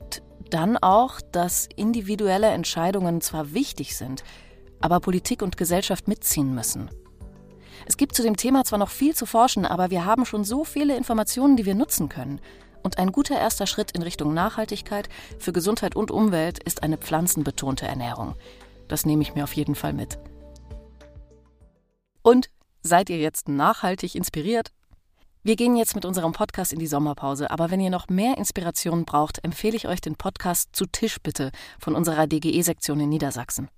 dann auch, dass individuelle Entscheidungen zwar wichtig sind, aber Politik und Gesellschaft mitziehen müssen. Es gibt zu dem Thema zwar noch viel zu forschen, aber wir haben schon so viele Informationen, die wir nutzen können. Und ein guter erster Schritt in Richtung Nachhaltigkeit für Gesundheit und Umwelt ist eine pflanzenbetonte Ernährung. Das nehme ich mir auf jeden Fall mit. Und seid ihr jetzt nachhaltig inspiriert? Wir gehen jetzt mit unserem Podcast in die Sommerpause, aber wenn ihr noch mehr Inspiration braucht, empfehle ich euch den Podcast Zu Tisch bitte von unserer DGE-Sektion in Niedersachsen.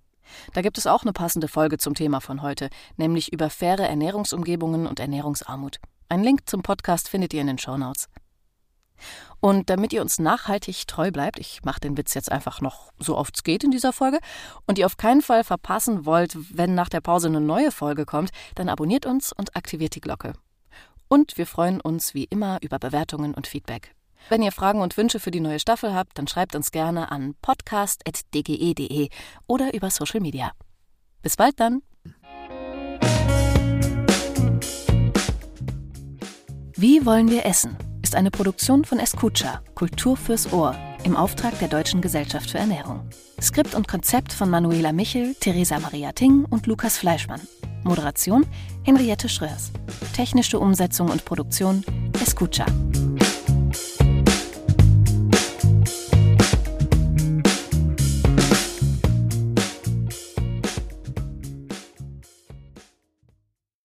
Da gibt es auch eine passende Folge zum Thema von heute, nämlich über faire Ernährungsumgebungen und Ernährungsarmut. Ein Link zum Podcast findet ihr in den Shownotes. Und damit ihr uns nachhaltig treu bleibt, ich mache den Witz jetzt einfach noch so oft es geht in dieser Folge, und ihr auf keinen Fall verpassen wollt, wenn nach der Pause eine neue Folge kommt, dann abonniert uns und aktiviert die Glocke. Und wir freuen uns wie immer über Bewertungen und Feedback. Wenn ihr Fragen und Wünsche für die neue Staffel habt, dann schreibt uns gerne an podcast.dge.de oder über Social Media. Bis bald dann! Wie wollen wir essen? Ist eine Produktion von Escucha, Kultur fürs Ohr, im Auftrag der Deutschen Gesellschaft für Ernährung. Skript und Konzept von Manuela Michel, Theresa Maria Ting und Lukas Fleischmann. Moderation Henriette Schröers. Technische Umsetzung und Produktion Escucha.